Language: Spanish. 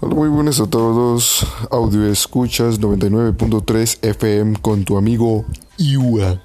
Muy buenas a todos. Audio escuchas 99.3 FM con tu amigo Iwa.